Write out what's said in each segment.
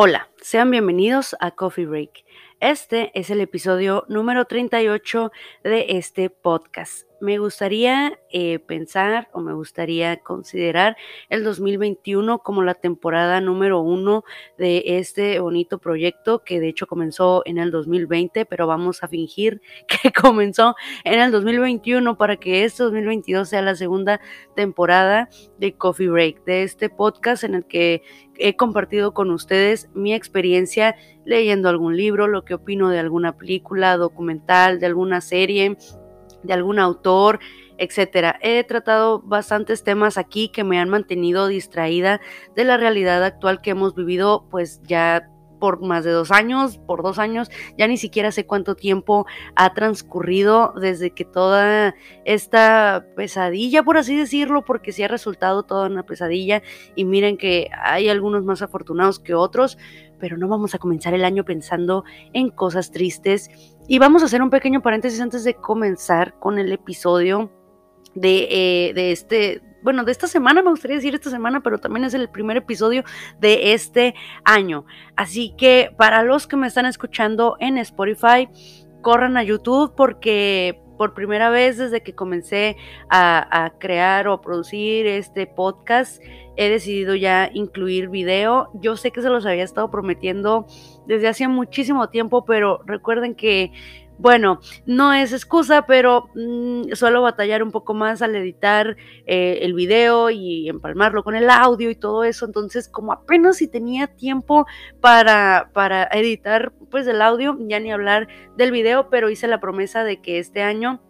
Hola, sean bienvenidos a Coffee Break. Este es el episodio número 38 de este podcast me gustaría eh, pensar o me gustaría considerar el 2021 como la temporada número uno de este bonito proyecto que de hecho comenzó en el 2020, pero vamos a fingir que comenzó en el 2021 para que este 2022 sea la segunda temporada de Coffee Break, de este podcast en el que he compartido con ustedes mi experiencia leyendo algún libro, lo que opino de alguna película, documental, de alguna serie de algún autor, etcétera. He tratado bastantes temas aquí que me han mantenido distraída de la realidad actual que hemos vivido, pues ya por más de dos años, por dos años, ya ni siquiera sé cuánto tiempo ha transcurrido desde que toda esta pesadilla, por así decirlo, porque sí ha resultado toda una pesadilla y miren que hay algunos más afortunados que otros, pero no vamos a comenzar el año pensando en cosas tristes. Y vamos a hacer un pequeño paréntesis antes de comenzar con el episodio de, eh, de este, bueno, de esta semana, me gustaría decir esta semana, pero también es el primer episodio de este año. Así que para los que me están escuchando en Spotify, corran a YouTube porque por primera vez desde que comencé a, crear o producir este podcast, he decidido ya incluir video. Yo sé que se los había estado prometiendo desde hace muchísimo tiempo, pero recuerden que bueno, no es excusa, pero mm, suelo batallar un poco más al editar eh, el video y empalmarlo con el audio y todo eso. Entonces, como apenas si tenía tiempo para, para editar pues el audio, ya ni hablar del video, pero hice la promesa de que este año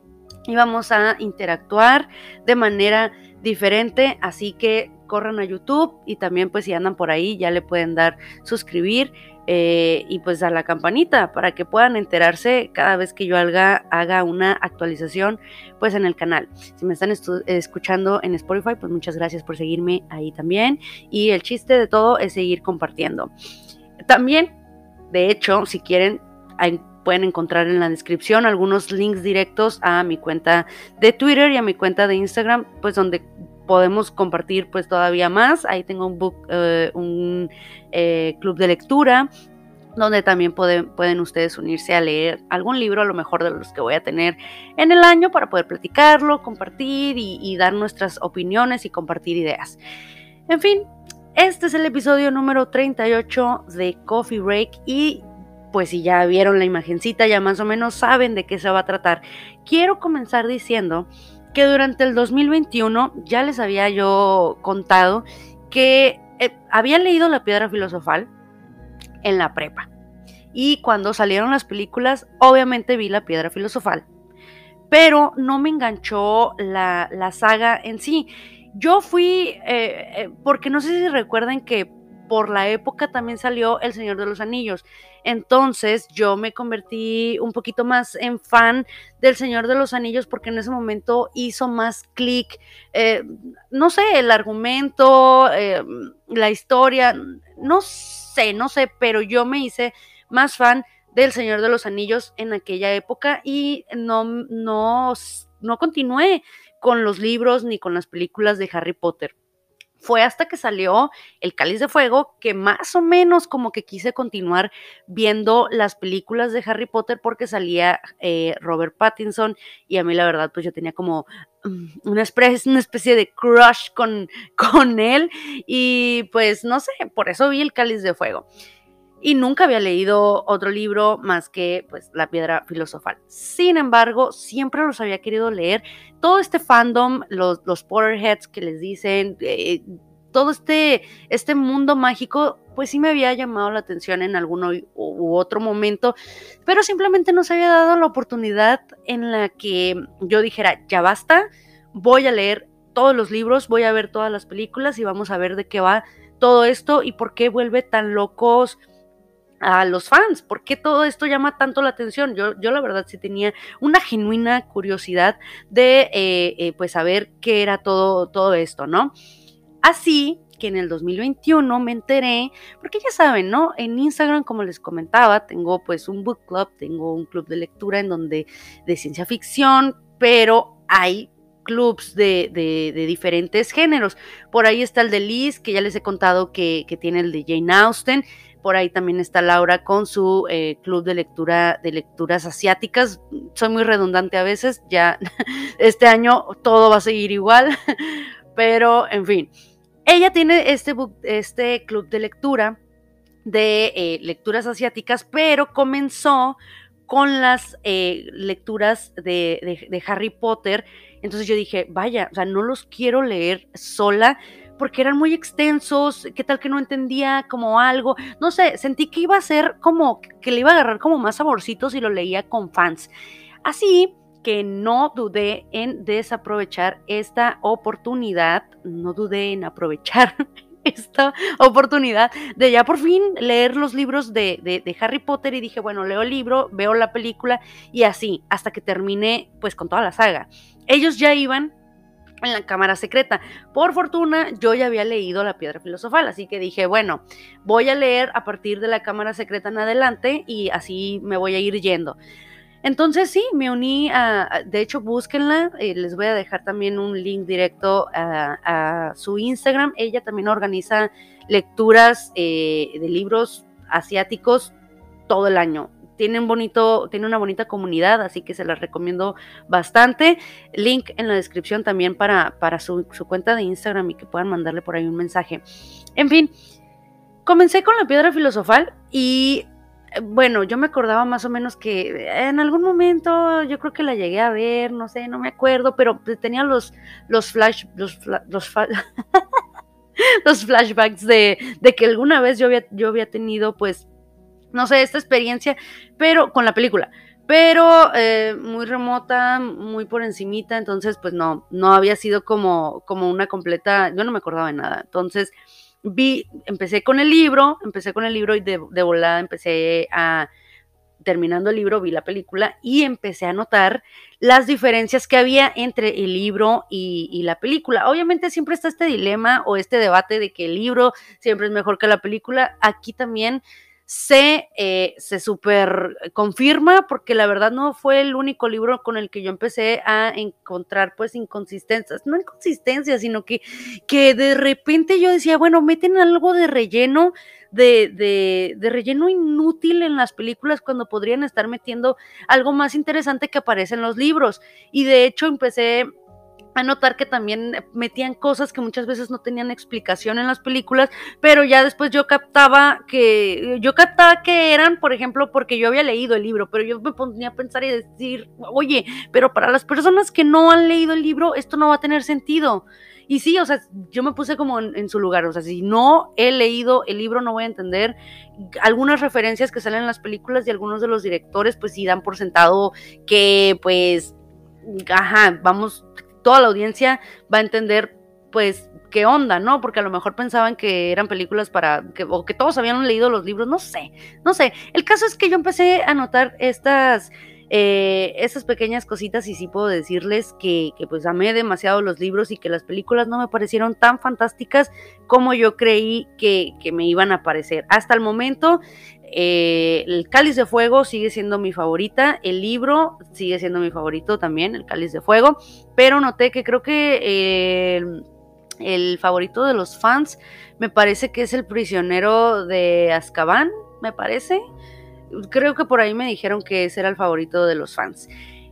íbamos a interactuar de manera diferente. Así que corran a YouTube y también pues si andan por ahí ya le pueden dar suscribir eh, y pues a la campanita para que puedan enterarse cada vez que yo haga, haga una actualización pues en el canal. Si me están escuchando en Spotify, pues muchas gracias por seguirme ahí también. Y el chiste de todo es seguir compartiendo. También, de hecho, si quieren, pueden encontrar en la descripción algunos links directos a mi cuenta de Twitter y a mi cuenta de Instagram, pues donde podemos compartir pues todavía más. Ahí tengo un book, eh, un eh, club de lectura donde también pueden, pueden ustedes unirse a leer algún libro, a lo mejor de los que voy a tener en el año, para poder platicarlo, compartir y, dar nuestras opiniones y compartir ideas. En fin, este es el episodio número 38 de Coffee Break y pues si ya vieron la imagencita, ya más o menos saben de qué se va a tratar. Quiero comenzar diciendo que durante el 2021 ya les había yo contado que eh, había leído La Piedra Filosofal en la prepa. Y cuando salieron las películas, obviamente vi La Piedra Filosofal. Pero no me enganchó la, saga en sí. Yo fui, eh, eh, porque no sé si recuerdan que por la época también salió El Señor de los Anillos. Entonces yo me convertí un poquito más en fan del Señor de los Anillos porque en ese momento hizo más clic, eh, no sé, el argumento, eh, la historia, no sé, no sé, pero yo me hice más fan del Señor de los Anillos en aquella época y no, no, no continué con los libros ni con las películas de Harry Potter fue hasta que salió El Cáliz de Fuego que más o menos como que quise continuar viendo las películas de Harry Potter porque salía eh, Robert Pattinson y a mí la verdad pues yo tenía como mm, una especie, de crush con, con él y pues no sé, por eso vi El Cáliz de Fuego y nunca había leído otro libro más que pues La Piedra Filosofal. Sin embargo, siempre los había querido leer. Todo este fandom, los, los Potterheads que les dicen, eh, todo este, este mundo mágico, pues sí me había llamado la atención en alguno u otro momento, pero simplemente no se había dado la oportunidad en la que yo dijera, ya basta, voy a leer todos los libros, voy a ver todas las películas y vamos a ver de qué va todo esto y por qué vuelve tan locos a los fans. ¿Por qué todo esto llama tanto la atención? Yo, yo la verdad sí tenía una genuina curiosidad de eh, eh, pues saber qué era todo, todo esto, ¿no? Así que en el 2021 me enteré, porque ya saben, ¿no? En Instagram, como les comentaba, tengo pues un book club, tengo un club de lectura en donde de ciencia ficción, pero hay clubs de, de, diferentes géneros. Por ahí está el de Liz, que ya les he contado que, que tiene el de Jane Austen, Por ahí también está Laura con su eh, club de lectura de lecturas asiáticas. Soy muy redundante a veces, ya este año todo va a seguir igual, pero en fin. Ella tiene este, este club de lectura de eh, lecturas asiáticas, pero comenzó con las eh, lecturas de, Harry Potter. Entonces yo dije, vaya, o sea, no los quiero leer sola porque eran muy extensos, qué tal que no entendía como algo, no sé, sentí que iba a ser como, que le iba a agarrar como más saborcitos si lo leía con fans. Así que no dudé en desaprovechar esta oportunidad, no dudé en aprovechar esta oportunidad de ya por fin leer los libros de, Harry Potter y dije, bueno, leo el libro, veo la película y así, hasta que terminé pues con toda la saga. Ellos ya iban en la cámara secreta. Por fortuna, yo ya había leído La Piedra Filosofal, así que dije, bueno, voy a leer a partir de la cámara secreta en adelante y así me voy a ir yendo. Entonces sí, me uní a, de hecho búsquenla, eh, les voy a dejar también un link directo a, su Instagram, ella también organiza lecturas eh, de libros asiáticos todo el año. Tiene, bonito, tiene una bonita comunidad, así que se las recomiendo bastante. Link en la descripción también para, para su, su cuenta de Instagram y que puedan mandarle por ahí un mensaje. En fin, comencé con la piedra filosofal y eh, bueno, yo me acordaba más o menos que en algún momento yo creo que la llegué a ver, no sé, no me acuerdo, pero tenía los, los flash, los, los, los flashbacks de, de, que alguna vez yo había, yo había tenido, pues, no sé, esta experiencia, pero con la película, pero eh, muy remota, muy por encimita, entonces, pues no, no había sido como, como una completa, yo no me acordaba de nada, entonces vi, empecé con el libro, empecé con el libro y de, volada empecé a, terminando el libro, vi la película y empecé a notar las diferencias que había entre el libro y, y, la película. Obviamente siempre está este dilema o este debate de que el libro siempre es mejor que la película. Aquí también se, eh, se super confirma porque la verdad no fue el único libro con el que yo empecé a encontrar pues inconsistencias, no inconsistencias, sino que, que de repente yo decía, bueno, meten algo de relleno, de, de, de relleno inútil en las películas cuando podrían estar metiendo algo más interesante que aparece en los libros. Y de hecho empecé a notar que también metían cosas que muchas veces no tenían explicación en las películas, pero ya después yo captaba que yo captaba que eran, por ejemplo, porque yo había leído el libro, pero yo me ponía a pensar y decir, "Oye, pero para las personas que no han leído el libro, esto no va a tener sentido." Y sí, o sea, yo me puse como en, su lugar, o sea, si no he leído el libro no voy a entender algunas referencias que salen en las películas y algunos de los directores pues sí dan por sentado que pues ajá, vamos toda la audiencia va a entender, pues, qué onda, ¿no? Porque a lo mejor pensaban que eran películas para, que, o que todos habían leído los libros, no sé, no sé. El caso es que yo empecé a notar estas, eh, esas pequeñas cositas y sí puedo decirles que, que, pues amé demasiado los libros y que las películas no me parecieron tan fantásticas como yo creí que, que me iban a parecer. Hasta el momento eh, el Cáliz de Fuego sigue siendo mi favorita, el libro sigue siendo mi favorito también, el Cáliz de Fuego, pero noté que creo que eh, el favorito de los fans me parece que es el prisionero de Azkaban, me parece. Creo que por ahí me dijeron que ese era el favorito de los fans.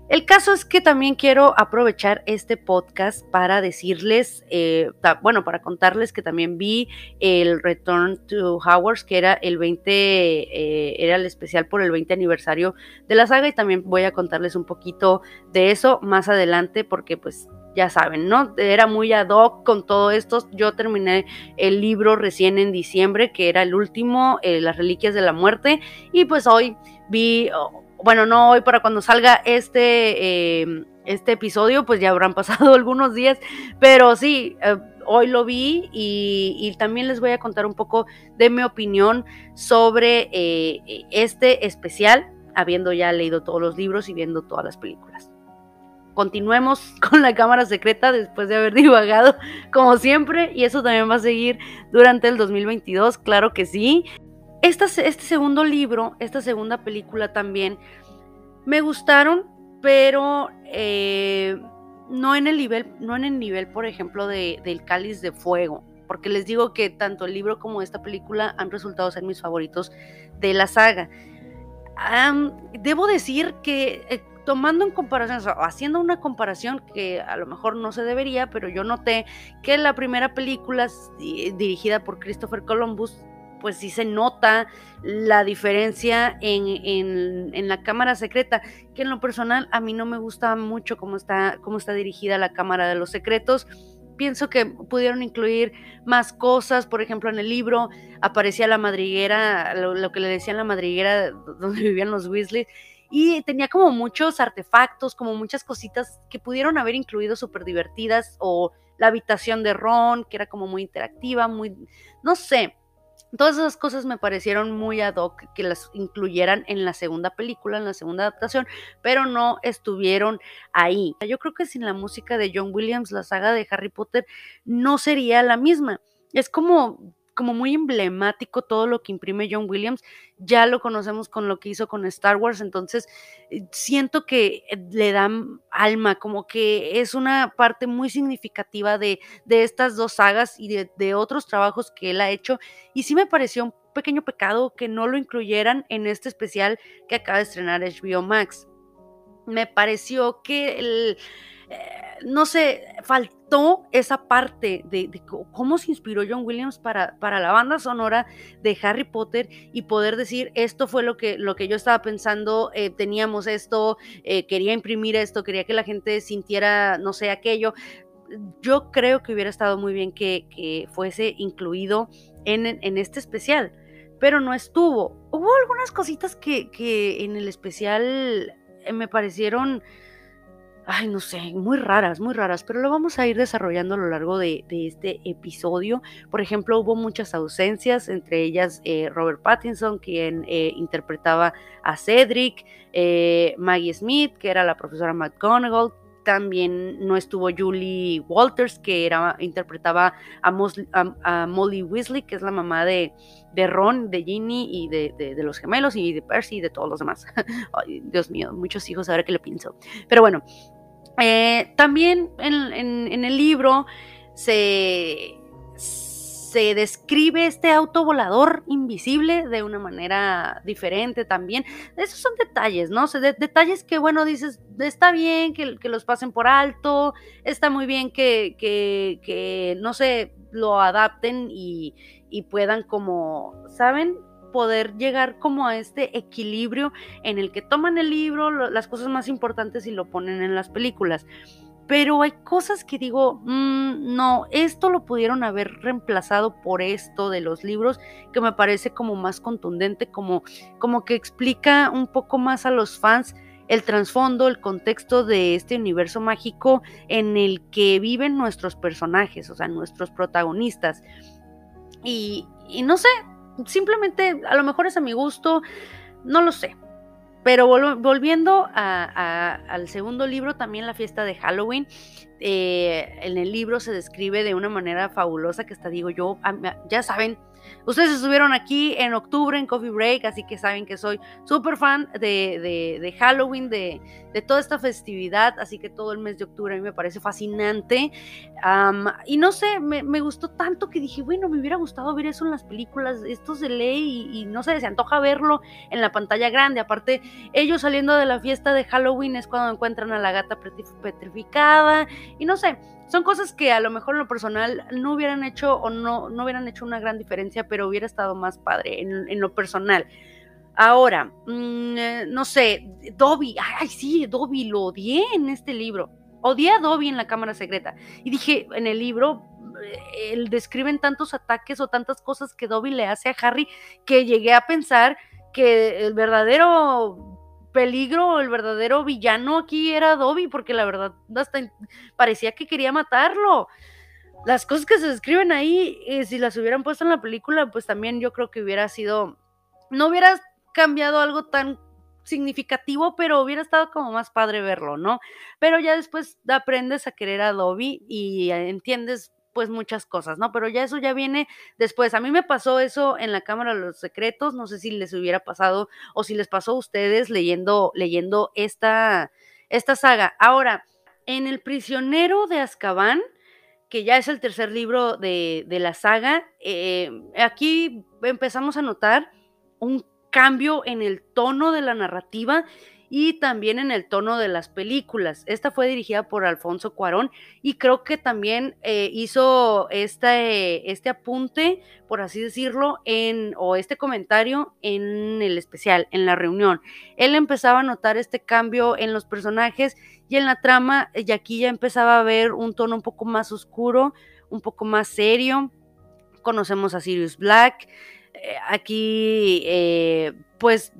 El caso es que también quiero aprovechar este podcast para decirles, eh, bueno, para contarles que también vi el Return to Howard, que era el 20, eh, era el especial por el 20 aniversario de la saga y también voy a contarles un poquito de eso más adelante porque pues ya saben, ¿no? Era muy ad hoc con todo esto. Yo terminé el libro recién en diciembre, que era el último, eh, Las Reliquias de la Muerte, y pues hoy vi bueno, no hoy para cuando salga este, em, este episodio, pues ya habrán pasado algunos días, pero sí, eh, hoy lo vi y, también les voy a contar un poco de mi opinión sobre eh, este especial, habiendo ya leído todos los libros y viendo todas las películas. Continuemos con la cámara secreta después de haber divagado como siempre y eso también va a seguir durante el 2022, claro que sí este segundo libro, esta segunda película también, me gustaron, pero eh, no en el nivel, no en el nivel, por ejemplo, de, del cáliz de fuego. porque les digo que tanto el libro como esta película han resultado ser mis favoritos de la saga. debo decir que eh, tomando en comparación, o haciendo una comparación que a lo mejor no se debería, pero yo noté que la primera película dirigida por Christopher Columbus pues sí se nota la diferencia en, la cámara secreta, que en lo personal a mí no me gusta mucho cómo está, cómo está dirigida la cámara de los secretos. Pienso que pudieron incluir más cosas, por ejemplo, en el libro aparecía la madriguera, lo, que le decían la madriguera donde vivían los Weasley, y tenía como muchos artefactos, como muchas cositas que pudieron haber incluido súper divertidas, o la habitación de Ron, que era como muy interactiva, muy, no sé, Todas esas cosas me parecieron muy ad hoc que las incluyeran en la segunda película, en la segunda adaptación, pero no estuvieron ahí. Yo creo que sin la música de John Williams, la saga de Harry Potter no sería la misma. Es como como muy emblemático todo lo que imprime John Williams. Ya lo conocemos con lo que hizo con Star Wars, entonces eh, siento que eh, le dan alma, como que es una parte muy significativa de, de estas dos sagas y de, de otros trabajos que él ha hecho. Y sí me pareció un pequeño pecado que no lo incluyeran en este especial que acaba de estrenar HBO Max. Me pareció que el eh, no sé, faltó esa parte de, cómo se inspiró John Williams para, para, la banda sonora de Harry Potter y poder decir, esto fue lo que, lo que yo estaba pensando, eh, teníamos esto, eh, quería imprimir esto, quería que la gente sintiera, no sé, aquello. Yo creo que hubiera estado muy bien que, fuese incluido en, en, este especial, pero no estuvo. Hubo algunas cositas que, que en el especial me parecieron ay, no sé, muy raras, muy raras, pero lo vamos a ir desarrollando a lo largo de, este episodio. Por ejemplo, hubo muchas ausencias, entre ellas eh, Robert Pattinson, quien eh, interpretaba a Cedric, eh, Maggie Smith, que era la profesora McGonagall, también no estuvo Julie Walters, que era, interpretaba a, Molly Weasley, que es la mamá de, Ron, de Ginny y de, los gemelos y de Percy y de todos los demás. Dios mío, muchos hijos, ahora que le pienso. Pero bueno, eh, también en, el libro se, se describe este auto volador invisible de una manera diferente también. Esos son detalles, ¿no? detalles que, bueno, dices, está bien que, los pasen por alto, está muy bien que, que, no sé, lo adapten y, y puedan como, ¿saben? Poder llegar como a este equilibrio en el que toman el libro, las cosas más importantes y lo ponen en las películas. Pero hay cosas que digo, mm, no, esto lo pudieron haber reemplazado por esto de los libros, que me parece como más contundente, como, como que explica un poco más a los fans el trasfondo, el contexto de este universo mágico en el que viven nuestros personajes, o sea, nuestros protagonistas. Y, y no sé, simplemente a lo mejor es a mi gusto, no lo sé. Pero volviendo al segundo libro, también la fiesta de Halloween, eh, en el libro se describe de una manera fabulosa que hasta digo yo, ya saben, Ustedes estuvieron aquí en octubre en Coffee Break, así que saben que soy súper fan de, Halloween, de, toda esta festividad, así que todo el mes de octubre a mí me parece fascinante. y no sé, me, gustó tanto que dije, bueno, me hubiera gustado ver eso en las películas, esto se lee y, no sé, se antoja verlo en la pantalla grande. Aparte, ellos saliendo de la fiesta de Halloween es cuando encuentran a la gata petrificada y no sé, son cosas que a lo mejor en lo personal no hubieran hecho o no, no hubieran hecho una gran diferencia, pero hubiera estado más padre en, lo personal. Ahora, mm, eh, no sé, Dobby, ay sí, Dobby lo odié en este libro. Odié a Dobby en la cámara secreta. Y dije, en el libro, eh, describen tantos ataques o tantas cosas que Dobby le hace a Harry que llegué a pensar que el verdadero peligro, el verdadero villano aquí era Dobby, porque la verdad hasta parecía que quería matarlo. Las cosas que se describen ahí, eh, si las hubieran puesto en la película, pues también yo creo que hubiera sido, no hubiera cambiado algo tan significativo, pero hubiera estado como más padre verlo, ¿no? Pero ya después aprendes a querer a Dobby y entiendes pues muchas cosas, ¿no? Pero ya eso ya viene después. A mí me pasó eso en la Cámara de los Secretos, no sé si les hubiera pasado o si les pasó a ustedes leyendo, leyendo esta, esta saga. Ahora, en El prisionero de Azkaban, que ya es el tercer libro de, la saga, eh, aquí empezamos a notar un cambio en el tono de la narrativa y también en el tono de las películas. Esta fue dirigida por Alfonso Cuarón y creo que también eh, hizo este, este apunte, por así decirlo, en, o este comentario en el especial, en la reunión. Él empezaba a notar este cambio en los personajes y en la trama, y aquí ya empezaba a ver un tono un poco más oscuro, un poco más serio. Conocemos a Sirius Black. Eh, aquí, eh, pues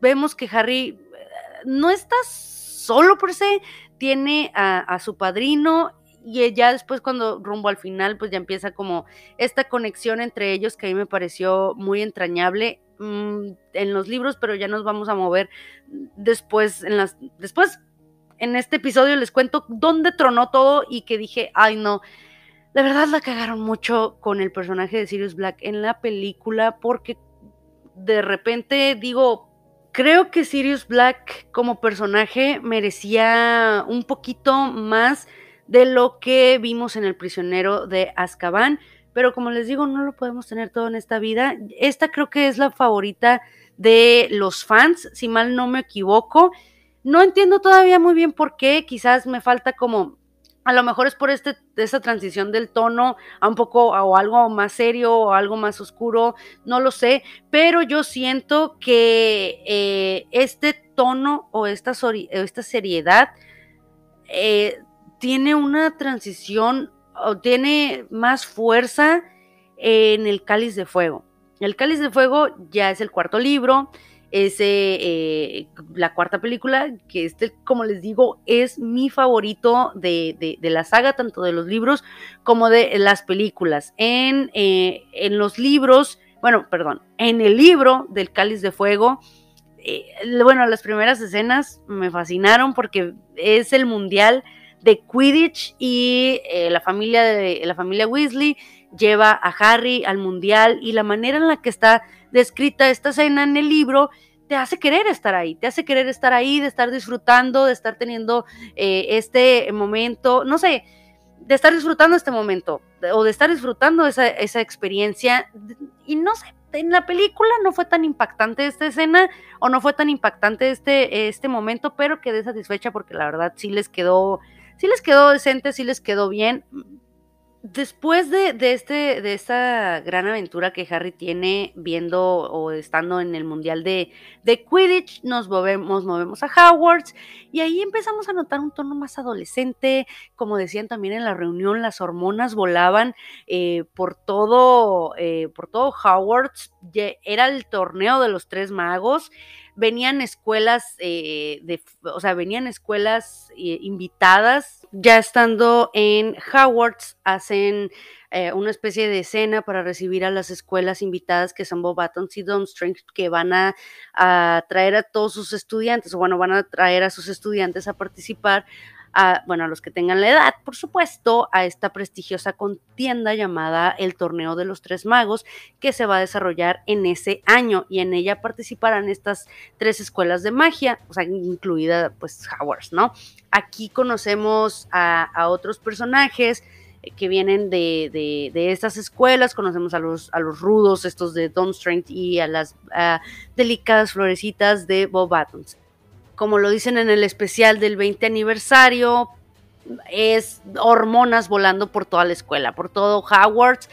vemos que Harry no está solo por se, tiene a, su padrino y ya después cuando rumbo al final pues ya empieza como esta conexión entre ellos que a mí me pareció muy entrañable mm, en los libros, pero ya nos vamos a mover después en las después en este episodio les cuento dónde tronó todo y que dije, "Ay, no, de verdad la cagaron mucho con el personaje de Sirius Black en la película porque de repente digo, Creo que Sirius Black como personaje merecía un poquito más de lo que vimos en El prisionero de Azkaban, pero como les digo, no lo podemos tener todo en esta vida. Esta creo que es la favorita de los fans, si mal no me equivoco. No entiendo todavía muy bien por qué, quizás me falta como a lo mejor es por este, esta transición del tono a un poco o algo más serio o algo más oscuro, no lo sé, pero yo siento que eh, este tono o esta, seriedad eh, tiene una transición o tiene más fuerza en el cáliz de fuego. El cáliz de fuego ya es el cuarto libro, ese, eh, la cuarta película, que este, como les digo, es mi favorito de, la saga, tanto de los libros como de las películas. En, eh, en los libros, bueno, perdón, en el libro del Cáliz de Fuego, eh, bueno, las primeras escenas me fascinaron porque es el mundial de Quidditch y la familia de la familia Weasley lleva a Harry al mundial y la manera en la que está descrita esta escena en el libro te hace querer estar ahí, te hace querer estar ahí, de estar disfrutando, de estar teniendo eh, este momento, no sé, de estar disfrutando este momento o de estar disfrutando esa, esa experiencia. Y no sé, en la película no fue tan impactante esta escena o no fue tan impactante este, este momento, pero quedé satisfecha porque la verdad sí les quedó, sí les quedó decente, sí les quedó bien después de, este, de esta gran aventura que Harry tiene viendo o estando en el Mundial de, de Quidditch, nos movemos, movemos a Hogwarts y ahí empezamos a notar un tono más adolescente, como decían también en la reunión, las hormonas volaban eh, por todo, eh, por todo Hogwarts, era el torneo de los tres magos venían escuelas, eh, de, o sea, venían escuelas eh, invitadas, ya estando en Hogwarts, hacen eh, una especie de escena para recibir a las escuelas invitadas que son Bobatons y Durmstrang, que van a, a traer a todos sus estudiantes, o bueno, van a traer a sus estudiantes a participar a, bueno, a los que tengan la edad, por supuesto, a esta prestigiosa contienda llamada el Torneo de los Tres Magos, que se va a desarrollar en ese año y en ella participarán estas tres escuelas de magia, o sea, incluida pues Hogwarts, ¿no? Aquí conocemos a, otros personajes eh, que vienen de, estas escuelas, conocemos a los, a los rudos, estos de Don Strength y a las delicadas florecitas de Bob Buttons como lo dicen en el especial del 20 aniversario, es hormonas volando por toda la escuela, por todo Hogwarts.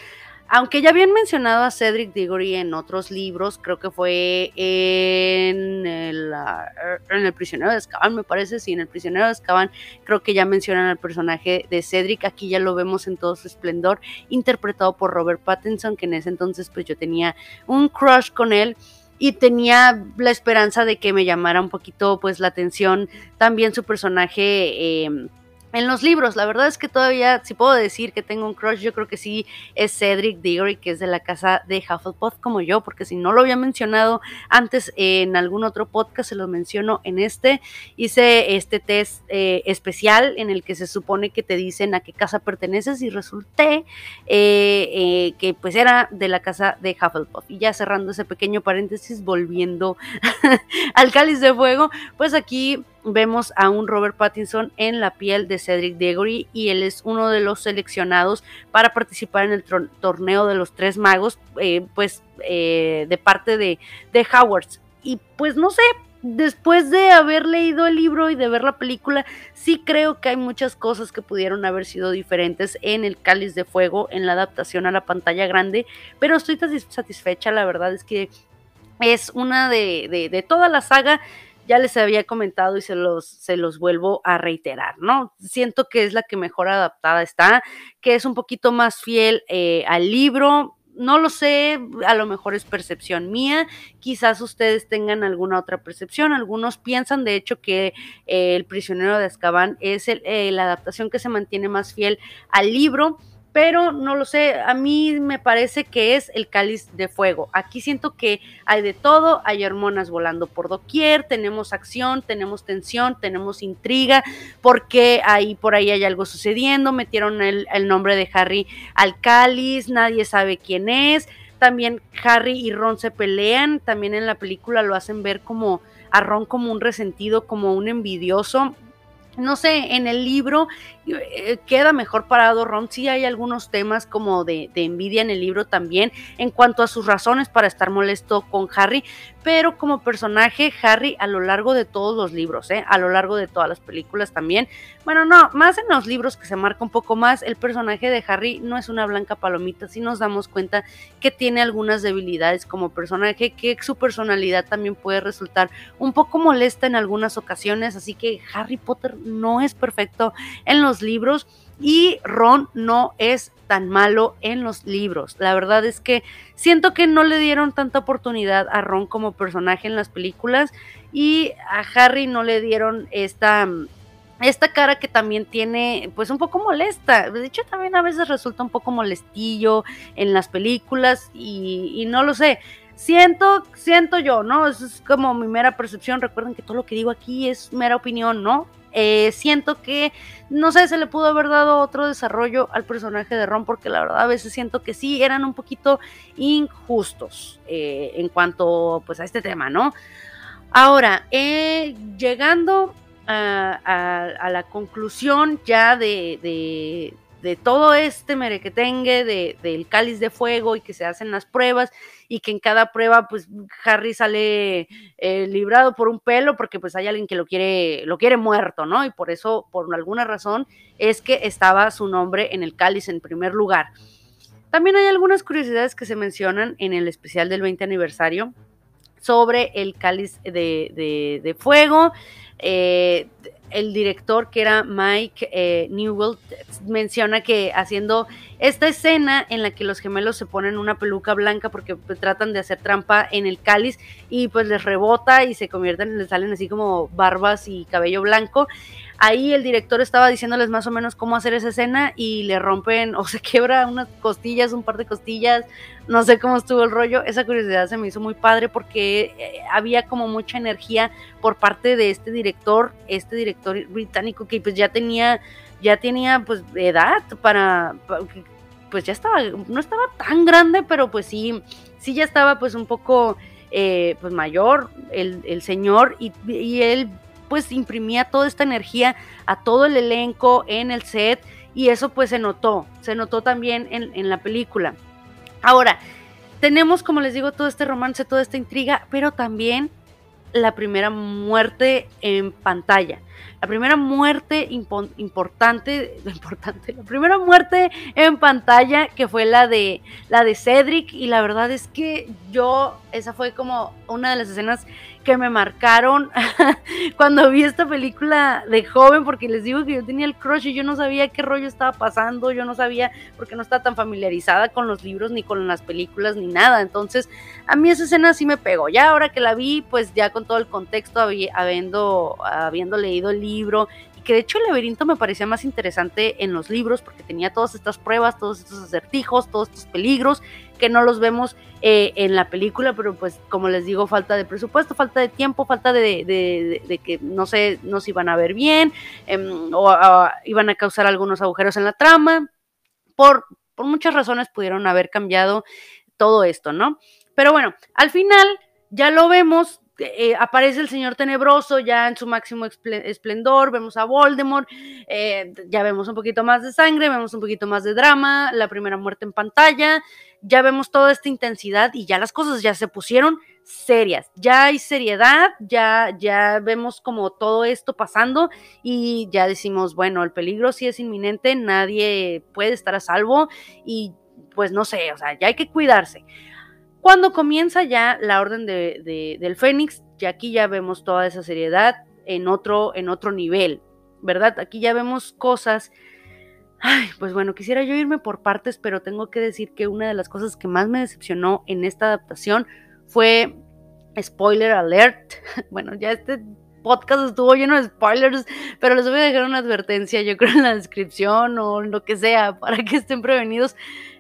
Aunque ya habían mencionado a Cedric Diggory en otros libros, creo que fue en el, ah, en el Prisionero de Azkaban, me parece, sí, en el Prisionero de Azkaban, creo que ya mencionan al personaje de Cedric, aquí ya lo vemos en todo su esplendor, interpretado por Robert Pattinson, que en ese entonces pues yo tenía un crush con él y tenía la esperanza de que me llamara un poquito pues la atención. También su personaje eh, en los libros, la verdad es que todavía, si puedo decir que tengo un crush, yo creo que sí es Cedric Diggory, que es de la casa de Hufflepuff como yo, porque si no lo había mencionado antes en algún otro podcast, se lo menciono en este. Hice este test eh, especial en el que se supone que te dicen a qué casa perteneces y resulté eh, eh, que pues era de la casa de Hufflepuff. Y ya cerrando ese pequeño paréntesis, volviendo al cáliz de fuego, pues aquí vemos a un Robert Pattinson en la piel de Cedric Diggory y él es uno de los seleccionados para participar en el torneo de los tres magos, eh, pues eh, de parte de, de Howards. Y pues no sé, después de haber leído el libro y de ver la película, sí creo que hay muchas cosas que pudieron haber sido diferentes en el Cáliz de Fuego, en la adaptación a la pantalla grande, pero estoy satisfecha, la verdad es que es una de, de toda la saga ya les había comentado y se los, se los vuelvo a reiterar, ¿no? Siento que es la que mejor adaptada está, que es un poquito más fiel eh, al libro, no lo sé, a lo mejor es percepción mía, quizás ustedes tengan alguna otra percepción, algunos piensan de hecho que eh, El prisionero de Azkaban es eh, la adaptación que se mantiene más fiel al libro, pero no lo sé, a mí me parece que es el cáliz de fuego. Aquí siento que hay de todo, hay hormonas volando por doquier, tenemos acción, tenemos tensión, tenemos intriga, porque ahí por ahí hay algo sucediendo, metieron el, nombre de Harry al cáliz, nadie sabe quién es, también Harry y Ron se pelean, también en la película lo hacen ver como a Ron como un resentido, como un envidioso, no sé, en el libro queda mejor parado Ron. Sí hay algunos temas como de, de, envidia en el libro también en cuanto a sus razones para estar molesto con Harry, pero como personaje Harry a lo largo de todos los libros, ¿eh? a lo largo de todas las películas también. Bueno, no, más en los libros que se marca un poco más, el personaje de Harry no es una blanca palomita, si nos damos cuenta que tiene algunas debilidades como personaje, que su personalidad también puede resultar un poco molesta en algunas ocasiones, así que Harry Potter no es perfecto en los libros y Ron no es tan malo en los libros. La verdad es que siento que no le dieron tanta oportunidad a Ron como personaje en las películas y a Harry no le dieron esta esta cara que también tiene pues un poco molesta. De hecho también a veces resulta un poco molestillo en las películas y, y no lo sé. Siento, siento yo, ¿no? Es como mi mera percepción. Recuerden que todo lo que digo aquí es mera opinión, ¿no? Eh, siento que, no sé, se le pudo haber dado otro desarrollo al personaje de Ron, porque la verdad a veces siento que sí eran un poquito injustos eh, en cuanto pues a este tema, ¿no? Ahora, eh, llegando a, la conclusión ya de todo este merequetengue de, del cáliz de fuego y que se hacen las pruebas y que en cada prueba pues Harry sale eh, librado por un pelo porque pues hay alguien que lo quiere, lo quiere muerto, ¿no? Y por eso, por alguna razón, es que estaba su nombre en el cáliz en primer lugar. También hay algunas curiosidades que se mencionan en el especial del 20 aniversario sobre el cáliz de, de fuego. Eh, el director que era Mike eh, Newell menciona que haciendo esta escena en la que los gemelos se ponen una peluca blanca porque pues, tratan de hacer trampa en el cáliz y pues les rebota y se convierten, les salen así como barbas y cabello blanco. Ahí el director estaba diciéndoles más o menos cómo hacer esa escena y le rompen o se quiebra unas costillas, un par de costillas, no sé cómo estuvo el rollo. Esa curiosidad se me hizo muy padre porque eh, había como mucha energía por parte de este director, este director británico que pues ya tenía, ya tenía pues edad para, pues ya estaba, no estaba tan grande, pero pues sí, sí ya estaba pues un poco eh, pues mayor el, el señor y, y él pues imprimía toda esta energía a todo el elenco en el set y eso pues se notó, se notó también en, la película. Ahora, tenemos, como les digo, todo este romance, toda esta intriga, pero también la primera muerte en pantalla. La primera muerte importante, importante, la primera muerte en pantalla que fue la de la de Cedric y la verdad es que yo esa fue como una de las escenas que me marcaron cuando vi esta película de joven, porque les digo que yo tenía el crush y yo no sabía qué rollo estaba pasando, yo no sabía porque no estaba tan familiarizada con los libros, ni con las películas, ni nada. Entonces, a mí esa escena sí me pegó. Ya ahora que la vi, pues ya con todo el contexto, habiendo, habiendo leído el libro que de hecho el laberinto me parecía más interesante en los libros porque tenía todas estas pruebas, todos estos acertijos, todos estos peligros que no los vemos eh, en la película, pero pues como les digo, falta de presupuesto, falta de tiempo, falta de, que no sé, no se iban a ver bien em, o iban a causar algunos agujeros en la trama. Por, por muchas razones pudieron haber cambiado todo esto, ¿no? Pero bueno, al final ya lo vemos eh, aparece el Señor Tenebroso ya en su máximo esplendor, vemos a Voldemort, eh, ya vemos un poquito más de sangre, vemos un poquito más de drama, la primera muerte en pantalla, ya vemos toda esta intensidad y ya las cosas ya se pusieron serias, ya hay seriedad, ya, ya vemos como todo esto pasando y ya decimos, bueno, el peligro sí es inminente, nadie puede estar a salvo y pues no sé, o sea, ya hay que cuidarse. Cuando comienza ya la orden de, del Fénix, ya aquí ya vemos toda esa seriedad en otro, en otro nivel, ¿verdad? Aquí ya vemos cosas. Ay, pues bueno, quisiera yo irme por partes, pero tengo que decir que una de las cosas que más me decepcionó en esta adaptación fue spoiler alert. Bueno, ya este podcast estuvo lleno de spoilers, pero les voy a dejar una advertencia, yo creo, en la descripción o lo que sea, para que estén prevenidos.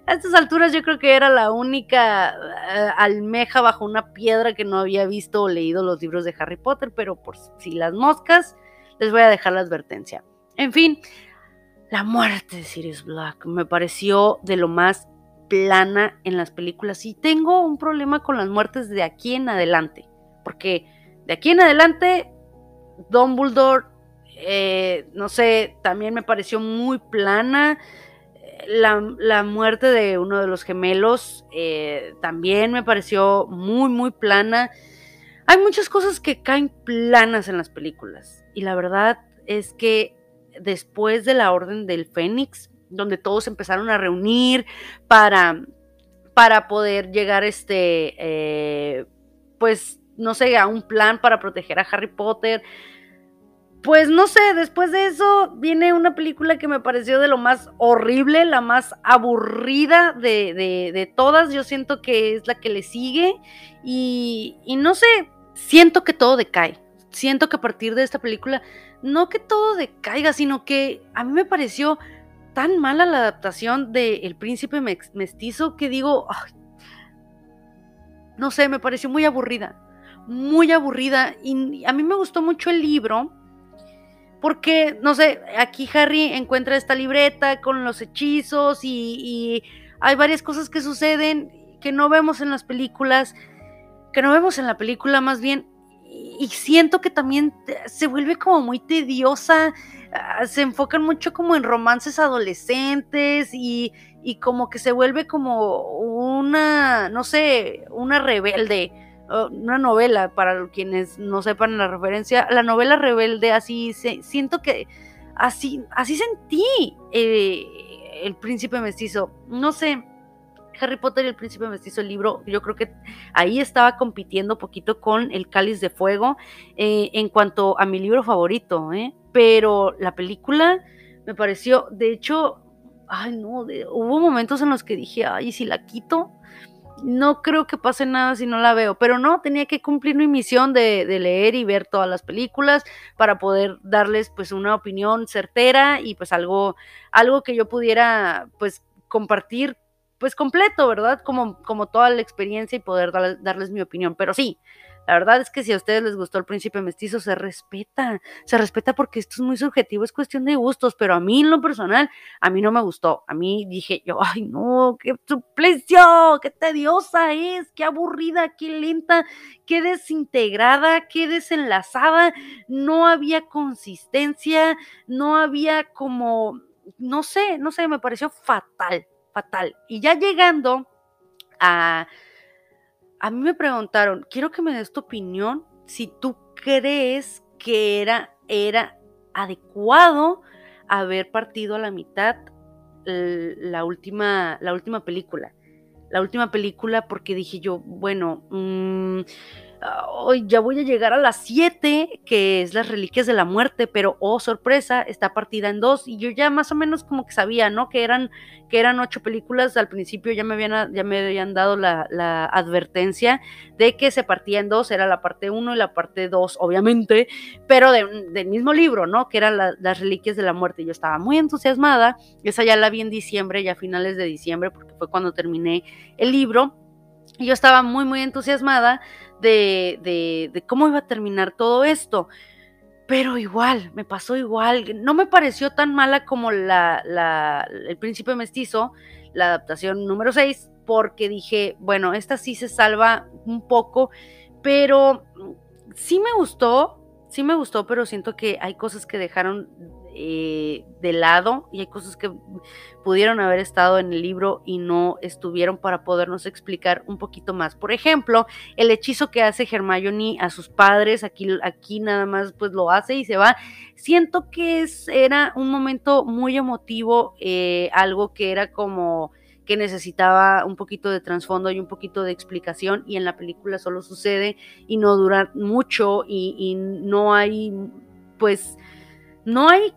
A estas alturas yo creo que era la única eh, almeja bajo una piedra que no había visto o leído los libros de Harry Potter, pero por si las moscas, les voy a dejar la advertencia. En fin, la muerte de Sirius Black me pareció de lo más plana en las películas y tengo un problema con las muertes de aquí en adelante, porque de aquí en adelante Dumbledore, eh, no sé, también me pareció muy plana la, muerte de uno de los gemelos eh, también me pareció muy, muy plana. Hay muchas cosas que caen planas en las películas. Y la verdad es que después de la Orden del Fénix, donde todos empezaron a reunir para, para poder llegar este, eh, pues, no sé, a un plan para proteger a Harry Potter, pues no sé, después de eso viene una película que me pareció de lo más horrible, la más aburrida de, todas. Yo siento que es la que le sigue y, y, no sé, siento que todo decae. Siento que a partir de esta película, no que todo decaiga, sino que a mí me pareció tan mala la adaptación de El Príncipe Mestizo que digo, no sé, me pareció muy aburrida, muy aburrida. Y a mí me gustó mucho el libro porque, no sé, aquí Harry encuentra esta libreta con los hechizos y, hay varias cosas que suceden que no vemos en las películas, que no vemos en la película más bien, y siento que también se vuelve como muy tediosa, ah, se enfocan mucho como en romances adolescentes y, y como que se vuelve como una, no sé, una rebelde una novela, para quienes no sepan la referencia, la novela rebelde, así se, siento que así, así sentí eh, el príncipe mestizo. No sé, Harry Potter y el príncipe mestizo, el libro, yo creo que ahí estaba compitiendo poquito con el cáliz de fuego eh, en cuanto a mi libro favorito, ¿eh? pero la película me pareció, de hecho, ay no, hubo momentos en los que dije, ay, si la quito, no creo que pase nada si no la veo, pero no, tenía que cumplir mi misión de, leer y ver todas las películas para poder darles pues una opinión certera y pues algo, algo que yo pudiera pues compartir pues completo, ¿verdad? Como, como toda la experiencia y poder darles mi opinión, pero sí, la verdad es que si a ustedes les gustó el príncipe mestizo, se respeta, se respeta porque esto es muy subjetivo, es cuestión de gustos, pero a mí en lo personal, a mí no me gustó. A mí dije yo, ay no, qué suplicio, qué tediosa es, qué aburrida, qué lenta, qué desintegrada, qué desenlazada, no había consistencia, no había como, no sé, no sé, me pareció fatal, fatal. Y ya llegando a a mí me preguntaron, quiero que me des tu opinión si tú crees que era, era adecuado haber partido a la mitad la última, la última película. La última película porque dije yo, bueno, mmm, hoy ya voy a llegar a las 7, que es las reliquias de la muerte, pero oh sorpresa, está partida en dos y yo ya más o menos como que sabía, ¿no? Que eran que eran ocho películas, al principio ya me habían ya me habían dado la, advertencia de que se partía en dos, era la parte 1 y la parte 2, obviamente, pero del mismo libro, ¿no? Que eran las reliquias de la muerte. Yo estaba muy entusiasmada, esa ya la vi en diciembre, ya a finales de diciembre, porque fue cuando terminé el libro. Y yo estaba muy, muy entusiasmada de, de, cómo iba a terminar todo esto. Pero igual, me pasó igual. No me pareció tan mala como la, la, El Príncipe Mestizo, la adaptación número 6, porque dije, bueno, esta sí se salva un poco, pero sí me gustó, sí me gustó, pero siento que hay cosas que dejaron eh, de lado y hay cosas que pudieron haber estado en el libro y no estuvieron para podernos explicar un poquito más. Por ejemplo, el hechizo que hace Hermione a sus padres, aquí, aquí nada más pues lo hace y se va. Siento que es, era un momento muy emotivo, eh, algo que era como que necesitaba un poquito de trasfondo y un poquito de explicación y en la película solo sucede y no dura mucho y, y no hay pues no hay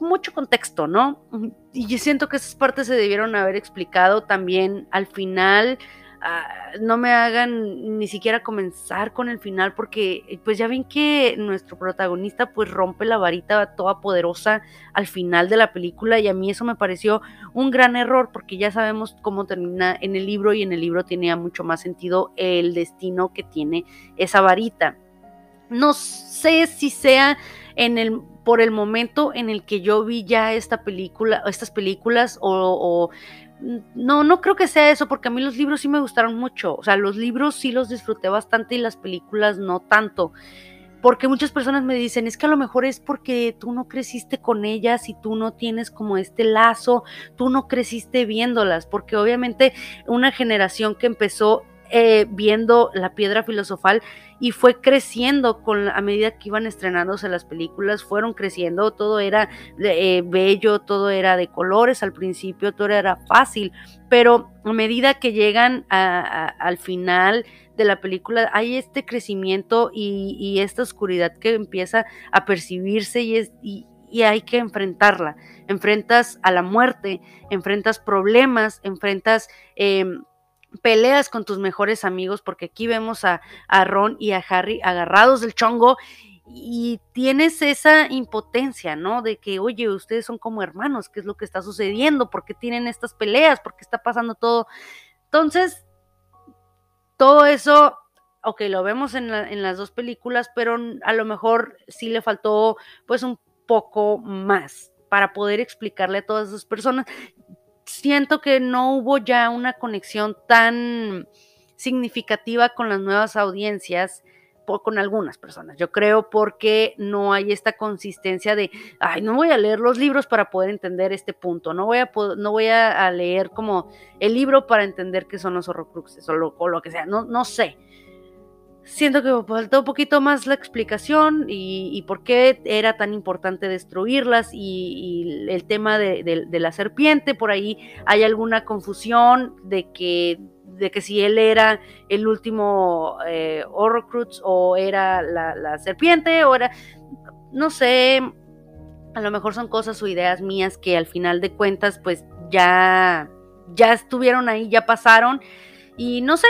mucho contexto, ¿no? Y siento que esas partes se debieron haber explicado también al final. Ah, no me hagan ni siquiera comenzar con el final porque pues ya ven que nuestro protagonista pues rompe la varita toda poderosa al final de la película y a mí eso me pareció un gran error porque ya sabemos cómo termina en el libro y en el libro tenía mucho más sentido el destino que tiene esa varita. No sé si sea en el por el momento en el que yo vi ya esta película, estas películas, o, no, no creo que sea eso, porque a mí los libros sí me gustaron mucho. O sea, los libros sí los disfruté bastante y las películas no tanto. Porque muchas personas me dicen, es que a lo mejor es porque tú no creciste con ellas y tú no tienes como este lazo, tú no creciste viéndolas, porque obviamente una generación que empezó eh, viendo la piedra filosofal y fue creciendo con a medida que iban estrenándose las películas, fueron creciendo, todo era eh, bello, todo era de colores al principio, todo era fácil, pero a medida que llegan al final de la película hay este crecimiento y, esta oscuridad que empieza a percibirse y, es, y, hay que enfrentarla. Enfrentas a la muerte, enfrentas problemas, enfrentas em, peleas con tus mejores amigos, porque aquí vemos a, Ron y a Harry agarrados del chongo y tienes esa impotencia, ¿no? De que, oye, ustedes son como hermanos, ¿qué es lo que está sucediendo? ¿Por qué tienen estas peleas? ¿Por qué está pasando todo? Entonces, todo eso, ok, lo vemos en, en las dos películas, pero a lo mejor sí le faltó pues un poco más para poder explicarle a todas esas personas siento que no hubo ya una conexión tan significativa con las nuevas audiencias, con algunas personas, yo creo, porque no hay esta consistencia de, ay, no voy a leer los libros para poder entender este punto, no voy a, no voy a, leer como el libro para entender qué son los horrocruxes o lo, o lo que sea, no, no sé siento que faltó un poquito más la explicación y, por qué era tan importante destruirlas y, el tema de, la serpiente, por ahí hay alguna confusión de que, de que si él era el último eh, Horrocrux o era la, serpiente o era, no sé, a lo mejor son cosas o ideas mías que al final de cuentas pues ya, ya estuvieron ahí, ya pasaron y no sé,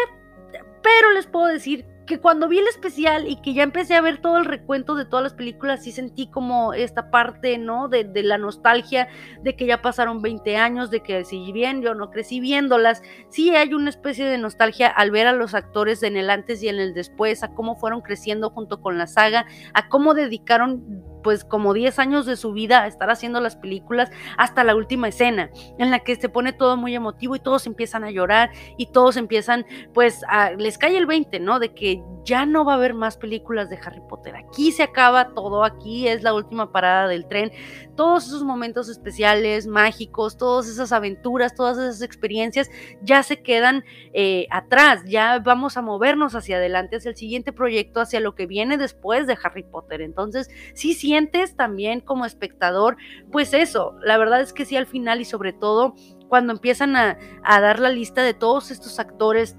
pero les puedo decir que cuando vi el especial y que ya empecé a ver todo el recuento de todas las películas, sí sentí como esta parte, ¿no? De, de, la nostalgia, de que ya pasaron 20 años, de que si bien yo no crecí viéndolas, sí hay una especie de nostalgia al ver a los actores en el antes y en el después, a cómo fueron creciendo junto con la saga, a cómo dedicaron pues como 10 años de su vida estar haciendo las películas hasta la última escena en la que se pone todo muy emotivo y todos empiezan a llorar y todos empiezan pues a, les cae el 20, ¿no? De que ya no va a haber más películas de Harry Potter. Aquí se acaba todo, aquí es la última parada del tren. Todos esos momentos especiales, mágicos, todas esas aventuras, todas esas experiencias ya se quedan eh, atrás. Ya vamos a movernos hacia adelante, hacia el siguiente proyecto, hacia lo que viene después de Harry Potter. Entonces, sí sientes también como espectador, pues eso, la verdad es que sí al final y sobre todo cuando empiezan a, a dar la lista de todos estos actores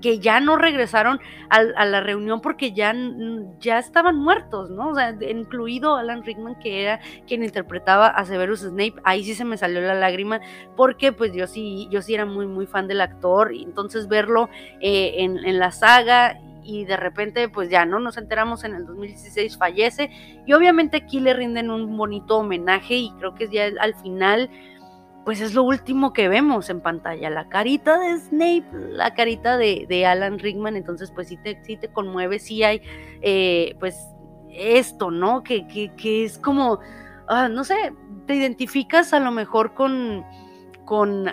que ya no regresaron a, la reunión porque ya, ya estaban muertos, ¿no? O sea, incluido Alan Rickman, que era quien interpretaba a Severus Snape, ahí sí se me salió la lágrima, porque pues yo sí, yo sí era muy, muy fan del actor, y entonces verlo eh, en, en la saga y de repente pues ya no nos enteramos en el 2016 fallece y obviamente aquí le rinden un bonito homenaje y creo que ya al final pues es lo último que vemos en pantalla, la carita de Snape, la carita de, Alan Rickman, entonces pues sí te, sí te conmueve, sí hay eh, pues esto, ¿no? Que, que, es como, ah, no sé, te identificas a lo mejor con, con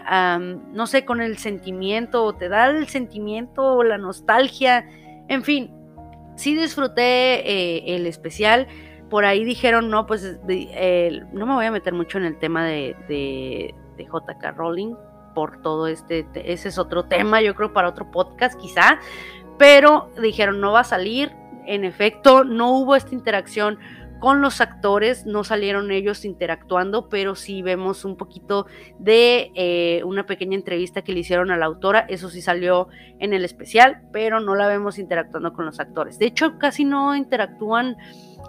no sé, con el sentimiento, o te da el sentimiento o la nostalgia, en fin, Sí disfruté eh, el especial. Por ahí dijeron, no, pues no me voy a meter mucho en el tema de, de JK Rowling por todo este, ese es otro tema, yo creo para otro podcast quizá, pero dijeron no va a salir, en efecto no hubo esta interacción con los actores, no salieron ellos interactuando, pero sí vemos un poquito de eh, una pequeña entrevista que le hicieron a la autora, eso sí salió en el especial, pero no la vemos interactuando con los actores. De hecho, casi no interactúan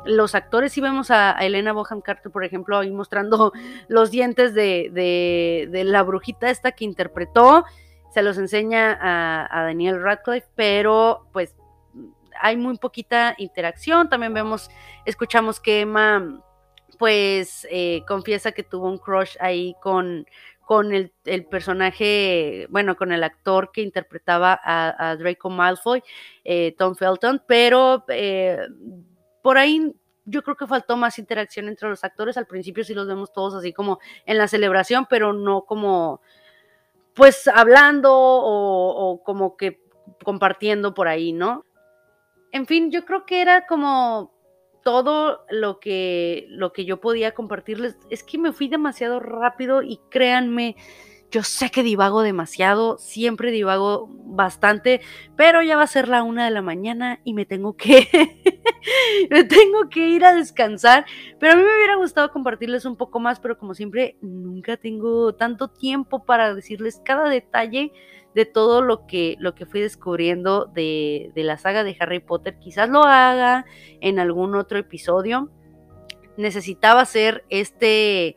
los actores, sí vemos a, Elena Bohan Carter, por ejemplo, ahí mostrando los dientes de, de, la brujita esta que interpretó, se los enseña a Daniel Radcliffe, pero pues hay muy poquita interacción. También vemos, escuchamos que Emma, pues, eh, confiesa que tuvo un crush ahí con, con el, personaje, bueno, con el actor que interpretaba a, Draco Malfoy, eh, Tom Felton, pero eh, por ahí yo creo que faltó más interacción entre los actores. Al principio sí los vemos todos así como en la celebración, pero no como, pues, hablando o como que compartiendo por ahí, ¿no? En fin, yo creo que era como todo lo que, lo que yo podía compartirles. Es que me fui demasiado rápido y créanme, yo sé que divago demasiado, siempre divago bastante, pero ya va a ser la una de la mañana y me tengo que, me tengo que ir a descansar. Pero a mí me hubiera gustado compartirles un poco más, pero como siempre, nunca tengo tanto tiempo para decirles cada detalle de todo lo que, lo que fui descubriendo de, de la saga de Harry Potter. Quizás lo haga en algún otro episodio. Necesitaba hacer este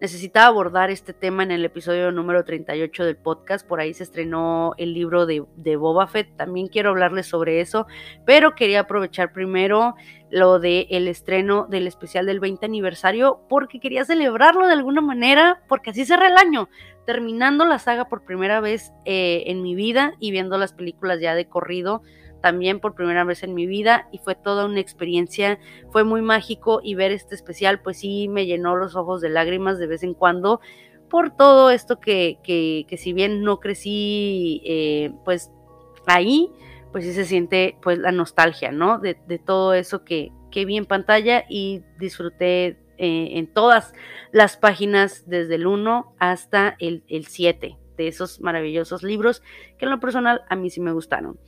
necesitaba abordar este tema en el episodio número 38 del podcast. Por ahí se estrenó el libro de, Boba Fett. También quiero hablarles sobre eso, pero quería aprovechar primero lo del el estreno del especial del 20 aniversario porque quería celebrarlo de alguna manera, porque así cerré el año, terminando la saga por primera vez eh, en mi vida y viendo las películas ya de corrido también por primera vez en mi vida y fue toda una experiencia, fue muy mágico y ver este especial pues sí me llenó los ojos de lágrimas de vez en cuando por todo esto que, que, que si bien no crecí eh, pues ahí, pues sí se siente pues la nostalgia, ¿no? De, de todo eso que, que, vi en pantalla y disfruté eh, en todas las páginas desde el 1 hasta el, el 7 de esos maravillosos libros que en lo personal a mí sí me gustaron.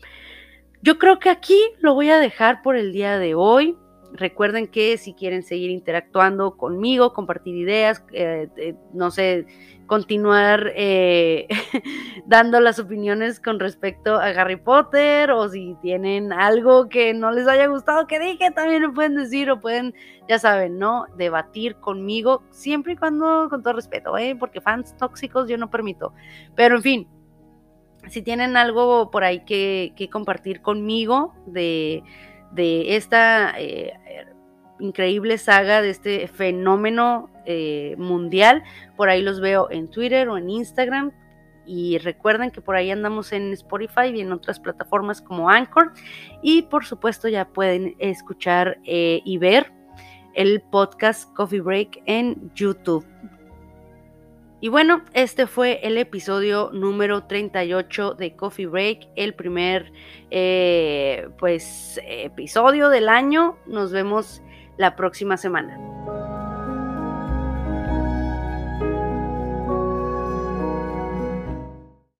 Yo creo que aquí lo voy a dejar por el día de hoy. Recuerden que si quieren seguir interactuando conmigo, compartir ideas, eh, eh, no sé, continuar eh, dando las opiniones con respecto a Harry Potter o si tienen algo que no les haya gustado que dije, también lo pueden decir o pueden, ya saben, ¿no? Debatir conmigo, siempre y cuando con todo respeto, ¿eh? Porque fans tóxicos yo no permito. Pero en fin, si tienen algo por ahí que, compartir conmigo de, esta eh, increíble saga, de este fenómeno eh, mundial, por ahí los veo en Twitter o en Instagram. Y recuerden que por ahí andamos en Spotify y en otras plataformas como Anchor. Y por supuesto ya pueden escuchar eh, y ver el podcast Coffee Break en YouTube. Y bueno, este fue el episodio número 38 de Coffee Break, el primer eh, pues episodio del año. Nos vemos la próxima semana.